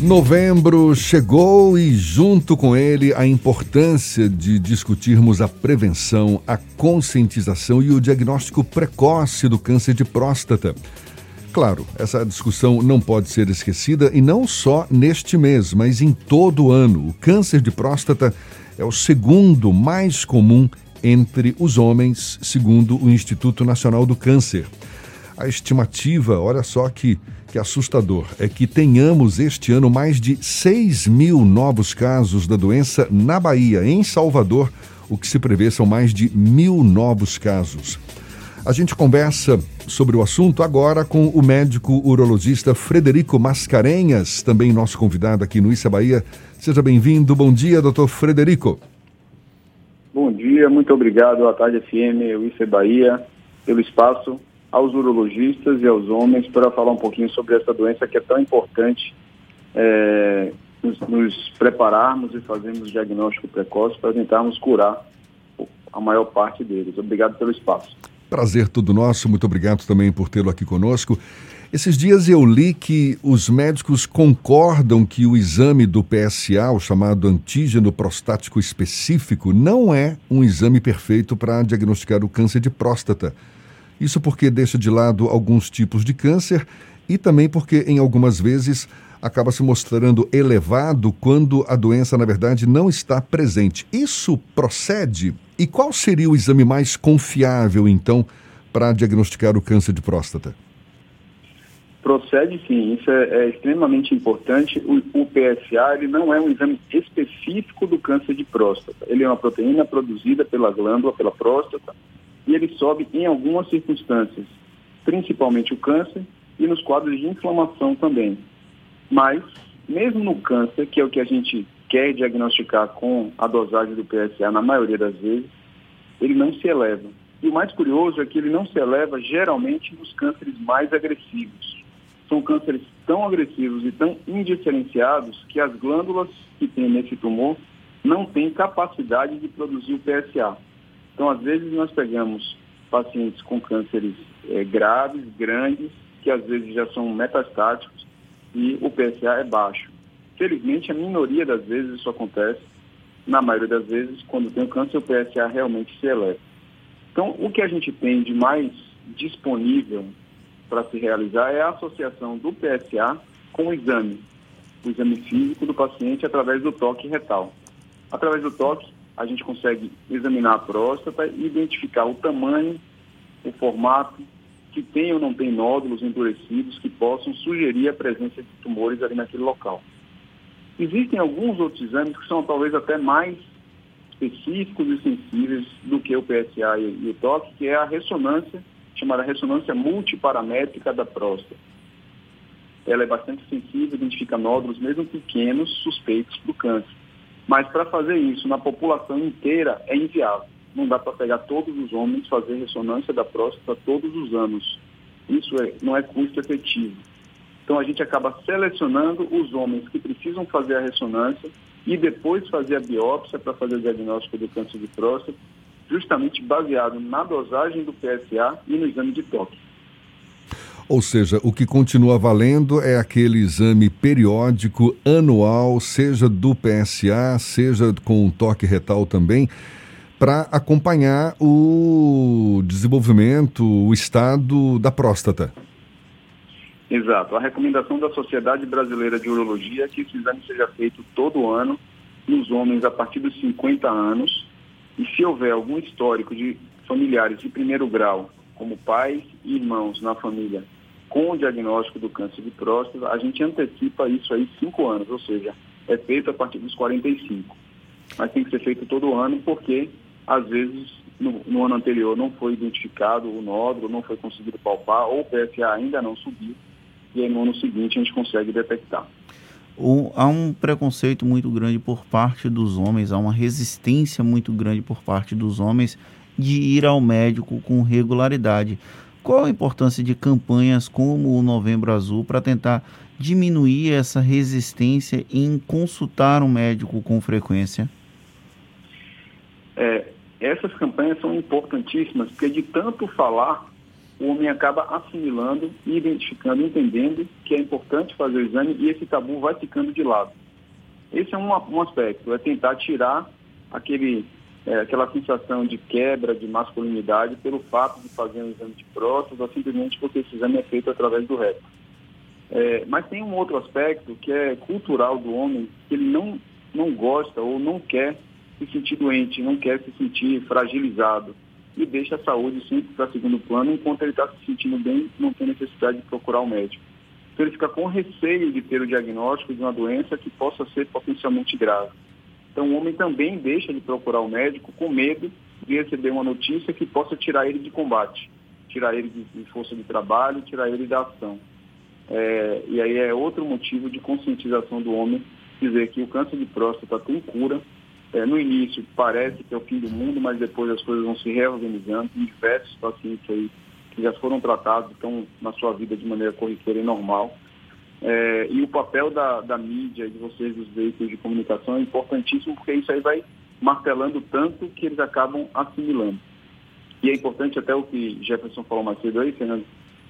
Novembro chegou e, junto com ele, a importância de discutirmos a prevenção, a conscientização e o diagnóstico precoce do câncer de próstata. Claro, essa discussão não pode ser esquecida e não só neste mês, mas em todo o ano. O câncer de próstata é o segundo mais comum entre os homens, segundo o Instituto Nacional do Câncer. A estimativa, olha só que que assustador é que tenhamos este ano mais de 6 mil novos casos da doença na Bahia. Em Salvador, o que se prevê são mais de mil novos casos. A gente conversa sobre o assunto agora com o médico urologista Frederico Mascarenhas, também nosso convidado aqui no Issa Bahia. Seja bem-vindo. Bom dia, doutor Frederico. Bom dia, muito obrigado à Tarde FM, Issa Bahia, pelo espaço aos urologistas e aos homens para falar um pouquinho sobre essa doença que é tão importante é, nos, nos, prepararmos e fazermos diagnóstico precoce para tentarmos curar a maior parte deles. Obrigado pelo espaço. Prazer todo nosso, muito obrigado também por tê-lo aqui conosco. Esses dias eu li que os médicos concordam que o exame do PSA, o chamado antígeno prostático específico, não é um exame perfeito para diagnosticar o câncer de próstata. Isso porque deixa de lado alguns tipos de câncer e também porque, em algumas vezes, acaba se mostrando elevado quando a doença, na verdade, não está presente. Isso procede? E qual seria o exame mais confiável, então, para diagnosticar o câncer de próstata? Procede sim, isso é, é extremamente importante. O, o, PSA ele não é um exame específico do câncer de próstata. Ele é uma proteína produzida pela glândula, pela próstata, e ele sobe em algumas circunstâncias, principalmente o câncer e nos quadros de inflamação também. Mas, mesmo no câncer, que é o que a gente quer diagnosticar com a dosagem do PSA na maioria das vezes, ele não se eleva. E o mais curioso é que ele não se eleva geralmente nos cânceres mais agressivos. São cânceres tão agressivos e tão indiferenciados que as glândulas que tem nesse tumor não têm capacidade de produzir o PSA. Então, às vezes, nós pegamos pacientes com cânceres é, graves, grandes, que às vezes já são metastáticos e o PSA é baixo. Felizmente, a minoria das vezes isso acontece. Na maioria das vezes, quando tem o câncer, o PSA realmente se eleva. Então, o que a gente tem de mais disponível para se realizar é a associação do PSA com o exame, o exame físico do paciente através do toque retal. Através do toque, a gente consegue examinar a próstata e identificar o tamanho, o formato, que tem ou não tem nódulos endurecidos que possam sugerir a presença de tumores ali naquele local. Existem alguns outros exames que são talvez até mais específicos e sensíveis do que o PSA e, o TOC, que é a ressonância, chamada ressonância multiparamétrica da próstata. Ela é bastante sensível, identifica nódulos, mesmo pequenos, suspeitos para o câncer. Mas para fazer isso na população inteira é inviável. Não dá para pegar todos os homens, fazer ressonância da próstata todos os anos. Isso é, não é custo efetivo. Então a gente acaba selecionando os homens que precisam fazer a ressonância e depois fazer a biópsia para fazer o diagnóstico do câncer de próstata, justamente baseado na dosagem do PSA e no exame de toque. Ou seja, o que continua valendo é aquele exame periódico anual, seja do PSA, seja com um toque retal também, para acompanhar o desenvolvimento, o estado da próstata. Exato. A recomendação da Sociedade Brasileira de Urologia é que esse exame seja feito todo ano nos homens a partir dos 50 anos e se houver algum histórico de familiares de primeiro grau, como pais e irmãos na família com o diagnóstico do câncer de próstata, a gente antecipa isso aí cinco anos, ou seja, é feito a partir dos 45. Mas tem que ser feito todo ano porque, às vezes, no, no ano anterior não foi identificado o nódulo, não foi conseguido palpar, ou o PSA ainda não subiu, e aí no ano seguinte a gente consegue detectar. O, há um preconceito muito grande por parte dos homens, há uma resistência muito grande por parte dos homens de ir ao médico com regularidade. Qual a importância de campanhas como o Novembro Azul para tentar diminuir essa resistência em consultar um médico com frequência? É, essas campanhas são importantíssimas, porque de tanto falar o homem acaba assimilando, identificando, entendendo que é importante fazer o exame e esse tabu vai ficando de lado. Esse é um, um aspecto, é tentar tirar aquele, é, aquela sensação de quebra de masculinidade pelo fato de fazer um exame de próstata simplesmente porque esse exame é feito através do reto. É, mas tem um outro aspecto que é cultural do homem, que ele não, não gosta ou não quer se sentir doente, não quer se sentir fragilizado e deixa a saúde sempre para segundo plano, enquanto ele está se sentindo bem, não tem necessidade de procurar o um médico. Então ele fica com receio de ter o diagnóstico de uma doença que possa ser potencialmente grave. Então o homem também deixa de procurar o médico com medo de receber uma notícia que possa tirar ele de combate, tirar ele de, força de trabalho, tirar ele da ação. É, e aí é outro motivo de conscientização do homem dizer que o câncer de próstata tem cura. É, no início parece que é o fim do mundo, mas depois as coisas vão se reorganizando. Tem diversos pacientes aí que já foram tratados, estão na sua vida de maneira corriqueira e normal. É, e o papel da, da mídia, de vocês, dos veículos de comunicação, é importantíssimo, porque isso aí vai martelando tanto que eles acabam assimilando. E é importante até o que Jefferson falou mais cedo aí, Fernando,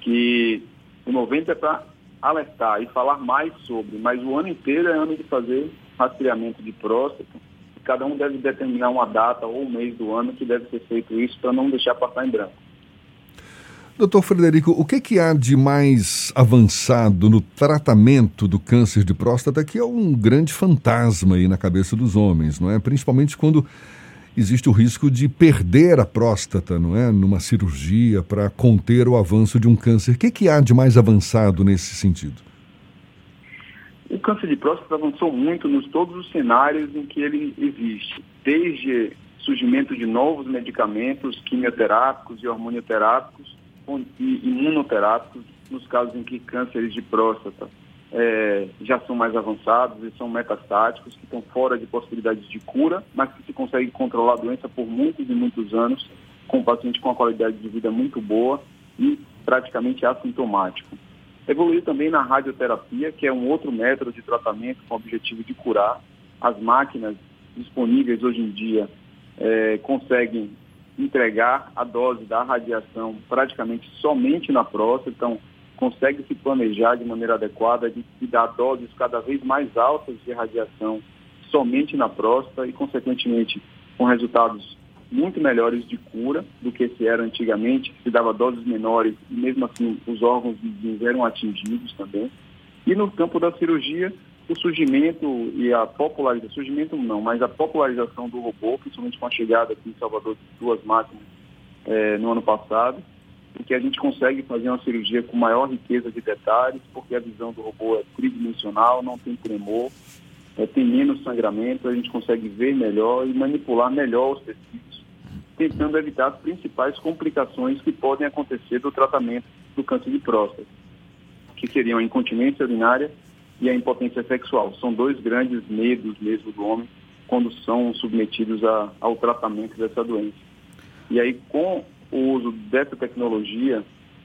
que o 90 é para alertar e falar mais sobre, mas o ano inteiro é ano de fazer rastreamento de próstata. Cada um deve determinar uma data ou um mês do ano que deve ser feito isso para não deixar passar em branco. Doutor Frederico, o que, que há de mais avançado no tratamento do câncer de próstata, que é um grande fantasma aí na cabeça dos homens, não é? Principalmente quando existe o risco de perder a próstata, não é? Numa cirurgia para conter o avanço de um câncer. O que, que há de mais avançado nesse sentido? O câncer de próstata avançou muito nos todos os cenários em que ele existe, desde surgimento de novos medicamentos quimioterápicos e hormonioterápicos, imunoterápicos nos casos em que cânceres de próstata é, já são mais avançados e são metastáticos, que estão fora de possibilidades de cura, mas que se consegue controlar a doença por muitos e muitos anos, com o paciente com uma qualidade de vida muito boa e praticamente assintomático. Evoluiu também na radioterapia, que é um outro método de tratamento com o objetivo de curar. As máquinas disponíveis hoje em dia é, conseguem entregar a dose da radiação praticamente somente na próstata, então consegue se planejar de maneira adequada de, de dar doses cada vez mais altas de radiação somente na próstata e, consequentemente, com resultados muito melhores de cura do que se era antigamente, se dava doses menores e mesmo assim os órgãos vizinhos eram atingidos também. E no campo da cirurgia, o surgimento e a popularização, surgimento não, mas a popularização do robô, principalmente com a chegada aqui em Salvador de duas máquinas é, no ano passado, em que a gente consegue fazer uma cirurgia com maior riqueza de detalhes, porque a visão do robô é tridimensional, não tem tremor, é, tem menos sangramento, a gente consegue ver melhor e manipular melhor os tecidos, tentando evitar as principais complicações que podem acontecer do tratamento do câncer de próstata, que seriam a incontinência urinária e a impotência sexual. São dois grandes medos mesmo do homem quando são submetidos a, ao tratamento dessa doença. E aí, com o uso dessa tecnologia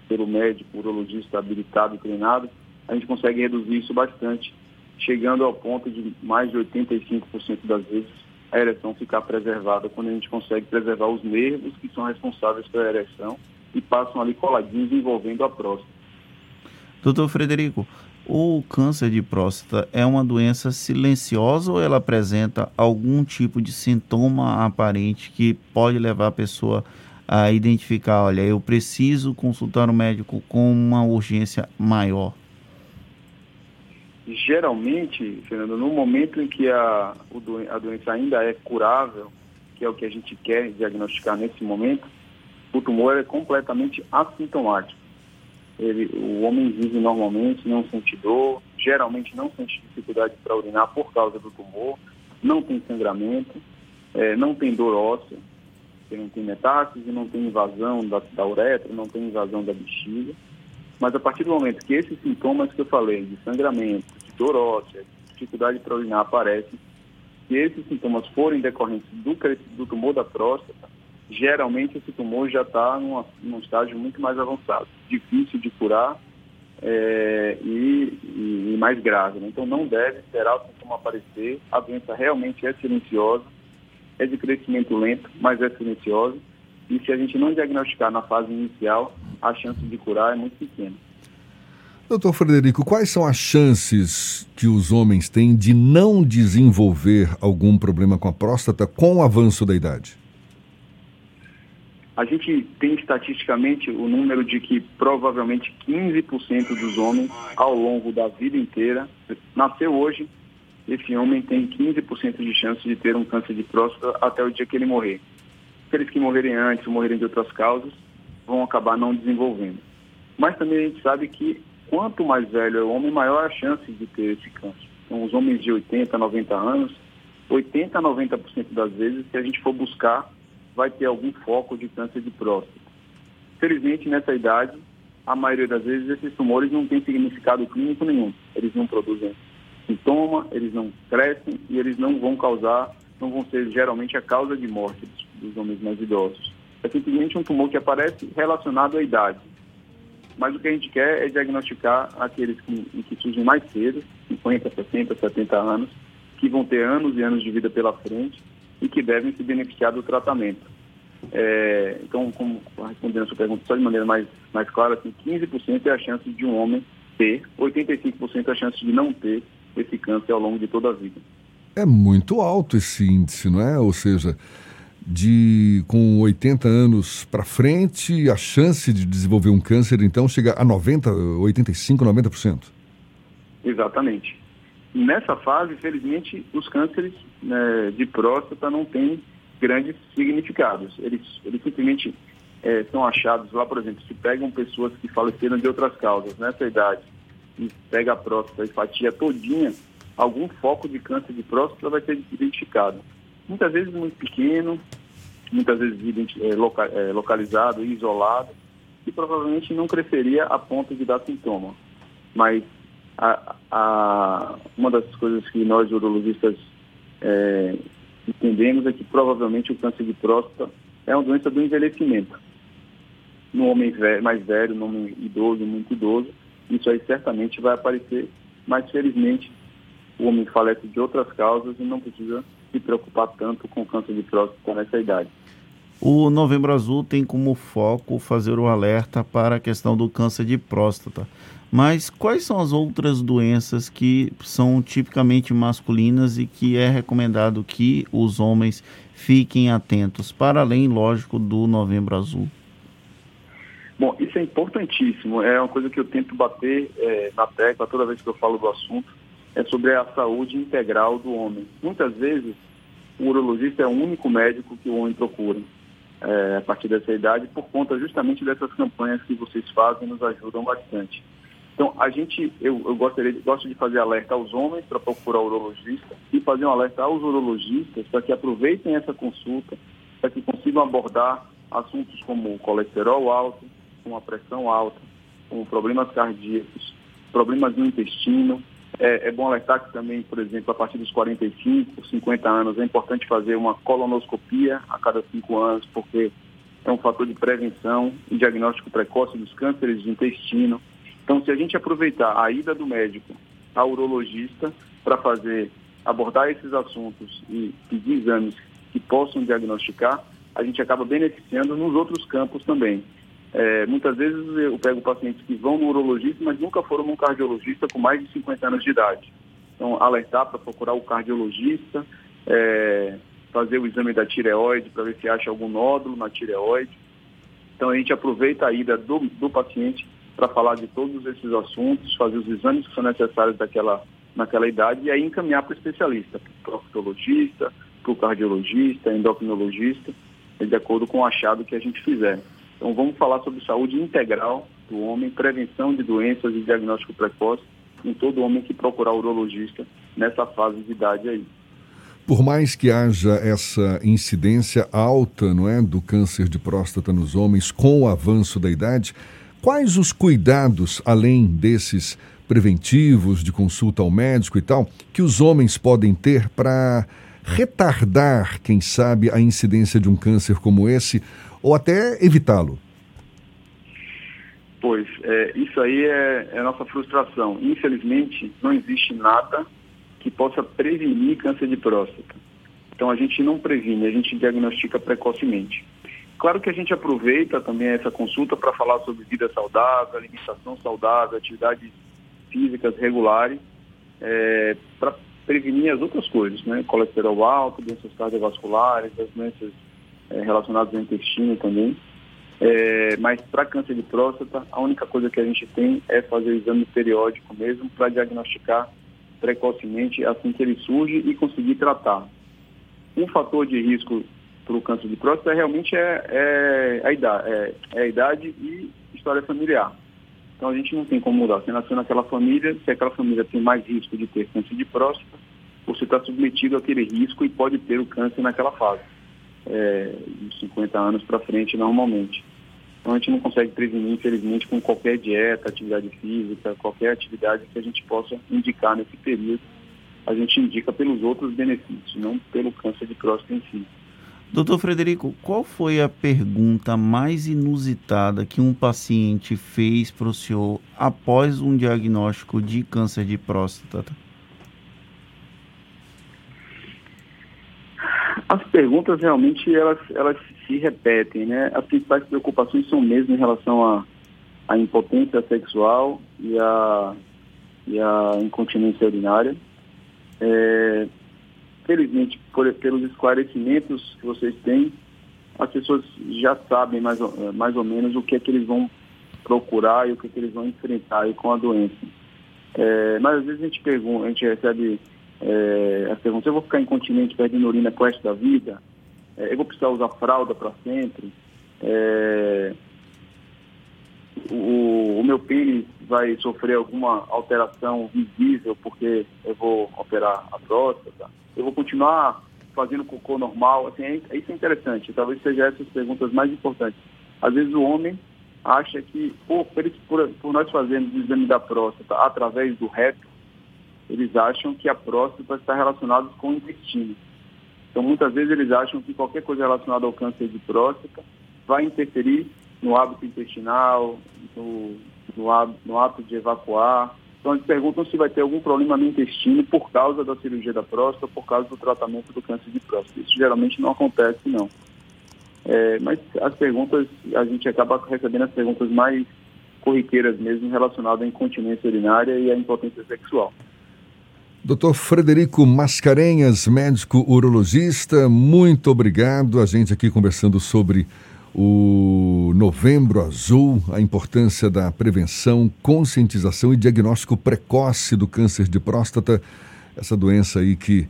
pelo médico urologista habilitado e treinado, a gente consegue reduzir isso bastante, chegando ao ponto de mais de 85% das vezes a ereção ficar preservada, quando a gente consegue preservar os nervos que são responsáveis pela ereção e passam ali coladinhos envolvendo a próstata. Doutor Frederico, o câncer de próstata é uma doença silenciosa ou ela apresenta algum tipo de sintoma aparente que pode levar a pessoa a identificar, olha, eu preciso consultar um médico com uma urgência maior? Geralmente, Fernando, no momento em que a, a doença ainda é curável, que é o que a gente quer diagnosticar nesse momento, o tumor é completamente assintomático. Ele, o homem vive normalmente, não sente dor, geralmente não sente dificuldade para urinar por causa do tumor, não tem sangramento, é, não tem dor óssea, não tem metástase, não tem invasão da, da uretra, não tem invasão da bexiga. Mas a partir do momento que esses sintomas que eu falei, de sangramento, de dor óssea, de dificuldade para urinar aparecem, se esses sintomas forem decorrentes do, do tumor da próstata, geralmente esse tumor já está num estágio muito mais avançado, difícil de curar é, e, e, e, mais grave. Né? Então não deve esperar o sintoma aparecer, a doença realmente é silenciosa, é de crescimento lento, mas é silenciosa, e se a gente não diagnosticar na fase inicial, a chance de curar é muito pequena. Doutor Frederico, quais são as chances que os homens têm de não desenvolver algum problema com a próstata com o avanço da idade? A gente tem estatisticamente o número de que provavelmente 15% dos homens, ao longo da vida inteira, nasceu hoje, esse homem tem 15% de chance de ter um câncer de próstata até o dia que ele morrer. Aqueles que morrerem antes ou morrerem de outras causas vão acabar não desenvolvendo. Mas também a gente sabe que quanto mais velho é o homem, maior a chance de ter esse câncer. Então, os homens de 80, 90 anos, 80 a 90% das vezes, se a gente for buscar, vai ter algum foco de câncer de próstata. Felizmente, nessa idade, a maioria das vezes esses tumores não têm significado clínico nenhum. Eles não produzem sintoma, eles não crescem e eles não vão causar, não vão ser geralmente a causa de morte dos, dos homens mais idosos. É simplesmente um tumor que aparece relacionado à idade. Mas o que a gente quer é diagnosticar aqueles que, que surgem mais cedo, 50, 60, 70 anos, que vão ter anos e anos de vida pela frente e que devem se beneficiar do tratamento. É, então, como, respondendo a sua pergunta só de maneira mais, mais clara, assim, 15% é a chance de um homem ter, 85% é a chance de não ter esse câncer ao longo de toda a vida. É muito alto esse índice, não é? Ou seja, de com 80 anos para frente, a chance de desenvolver um câncer então chega a 90, 85, 90%. Exatamente. Nessa fase, felizmente, os cânceres né, de próstata não têm grandes significados. Eles, eles simplesmente é, são achados lá, por exemplo, se pegam pessoas que faleceram de outras causas nessa idade e pega a próstata e fatia todinha, algum foco de câncer de próstata vai ser identificado muitas vezes muito pequeno, muitas vezes é, é, localizado e isolado, e provavelmente não cresceria a ponto de dar sintoma. Mas a, a, uma das coisas que nós urologistas é, entendemos é que provavelmente o câncer de próstata é uma doença do envelhecimento. No homem velho, mais velho, no homem idoso, muito idoso, isso aí certamente vai aparecer, mas felizmente o homem falece de outras causas e não precisa se preocupar tanto com câncer de próstata nessa idade. O Novembro Azul tem como foco fazer o alerta para a questão do câncer de próstata. Mas quais são as outras doenças que são tipicamente masculinas e que é recomendado que os homens fiquem atentos, para além, lógico, do Novembro Azul? Bom, isso é importantíssimo. É uma coisa que eu tento bater é, na tecla toda vez que eu falo do assunto é sobre a saúde integral do homem. Muitas vezes, o urologista é o único médico que o homem procura é, a partir dessa idade, por conta justamente dessas campanhas que vocês fazem, nos ajudam bastante. Então, a gente, eu, eu gostaria, gosto de fazer alerta aos homens para procurar urologista e fazer um alerta aos urologistas para que aproveitem essa consulta, para que consigam abordar assuntos como colesterol alto, como a pressão alta, como problemas cardíacos, problemas no intestino, é, é, bom alertar que também, por exemplo, a partir dos 45, 50 anos, é importante fazer uma colonoscopia a cada cinco anos, porque é um fator de prevenção e diagnóstico precoce dos cânceres de intestino. Então, se a gente aproveitar a ida do médico ao urologista para fazer, abordar esses assuntos e pedir exames que possam diagnosticar, a gente acaba beneficiando nos outros campos também. É, muitas vezes eu pego pacientes que vão no urologista, mas nunca foram num cardiologista com mais de 50 anos de idade. Então, alertar para procurar o cardiologista, é, fazer o exame da tireoide para ver se acha algum nódulo na tireoide. Então, a gente aproveita a ida do, do paciente para falar de todos esses assuntos, fazer os exames que são necessários daquela, naquela idade e aí encaminhar para o especialista, para o proctologista, para o cardiologista, endocrinologista, de acordo com o achado que a gente fizer. Então vamos falar sobre saúde integral do homem, prevenção de doenças e diagnóstico precoce em todo homem que procurar urologista nessa fase de idade aí. Por mais que haja essa incidência alta, não é, do câncer de próstata nos homens com o avanço da idade, quais os cuidados além desses preventivos de consulta ao médico e tal que os homens podem ter para retardar, quem sabe, a incidência de um câncer como esse ou até evitá-lo? Pois, é, isso aí é, é nossa frustração. Infelizmente, não existe nada que possa prevenir câncer de próstata. Então, a gente não previne, a gente diagnostica precocemente. Claro que a gente aproveita também essa consulta para falar sobre vida saudável, alimentação saudável, atividades físicas regulares, é, para prevenir as outras coisas, né? Colesterol alto, doenças cardiovasculares, as doenças é, relacionadas ao intestino também. É, mas para câncer de próstata, a única coisa que a gente tem é fazer o exame periódico mesmo para diagnosticar precocemente assim que ele surge e conseguir tratar. Um fator de risco para o câncer de próstata realmente é, é, a idade, é, é, a idade e história familiar. Então a gente não tem como mudar. Você nasceu naquela família, se aquela família tem mais risco de ter câncer de próstata, você está submetido àquele risco e pode ter o câncer naquela fase, é, de 50 anos para frente normalmente. Então a gente não consegue prevenir, infelizmente, com qualquer dieta, atividade física, qualquer atividade que a gente possa indicar nesse período. A gente indica pelos outros benefícios, não pelo câncer de próstata em si. Doutor Frederico, qual foi a pergunta mais inusitada que um paciente fez para o senhor após um diagnóstico de câncer de próstata? As perguntas realmente elas, elas se repetem, né? As principais preocupações são mesmo em relação à a, a, impotência sexual e a, e a incontinência urinária. É, felizmente, por, pelos esclarecimentos que vocês têm, as pessoas já sabem mais, mais ou menos o que é que eles vão procurar e o que, é que eles vão enfrentar com a doença. É, mas às vezes a gente pergunta, a gente recebe é, as perguntas, eu vou ficar incontinente perdendo urina com da vida? É, eu vou precisar usar fralda para sempre? O, o, meu pênis vai sofrer alguma alteração visível porque eu vou operar a próstata? Eu vou continuar fazendo cocô normal? Assim, é, isso é interessante. Talvez seja essas perguntas mais importantes. Às vezes o homem acha que, por, por, por nós fazermos o exame da próstata através do reto, eles acham que a próstata está relacionada com o intestino. Então, muitas vezes eles acham que qualquer coisa relacionada ao câncer de próstata vai interferir no hábito intestinal, no, no, hábito, no hábito de evacuar. Então, eles perguntam se vai ter algum problema no intestino por causa da cirurgia da próstata, por causa do tratamento do câncer de próstata. Isso geralmente não acontece, não. É, mas as perguntas, a gente acaba recebendo as perguntas mais corriqueiras mesmo relacionadas à incontinência urinária e à impotência sexual. Doutor Frederico Mascarenhas, médico urologista, muito obrigado. A gente aqui conversando sobre o Novembro Azul, a importância da prevenção, conscientização e diagnóstico precoce do câncer de próstata, essa doença aí que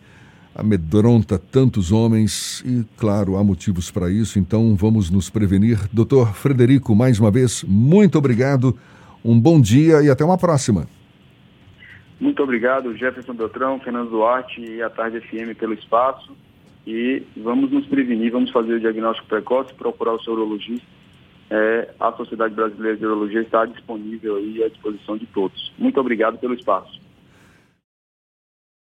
amedronta tantos homens e, claro, há motivos para isso, então vamos nos prevenir. Doutor Frederico, mais uma vez, muito obrigado, um bom dia e até uma próxima. Muito obrigado, Jefferson Beltrão, Fernando Duarte e a Tarde FM pelo espaço. E vamos nos prevenir, vamos fazer o diagnóstico precoce, procurar o seu urologista. É, a Sociedade Brasileira de Urologia está disponível aí à disposição de todos. Muito obrigado pelo espaço.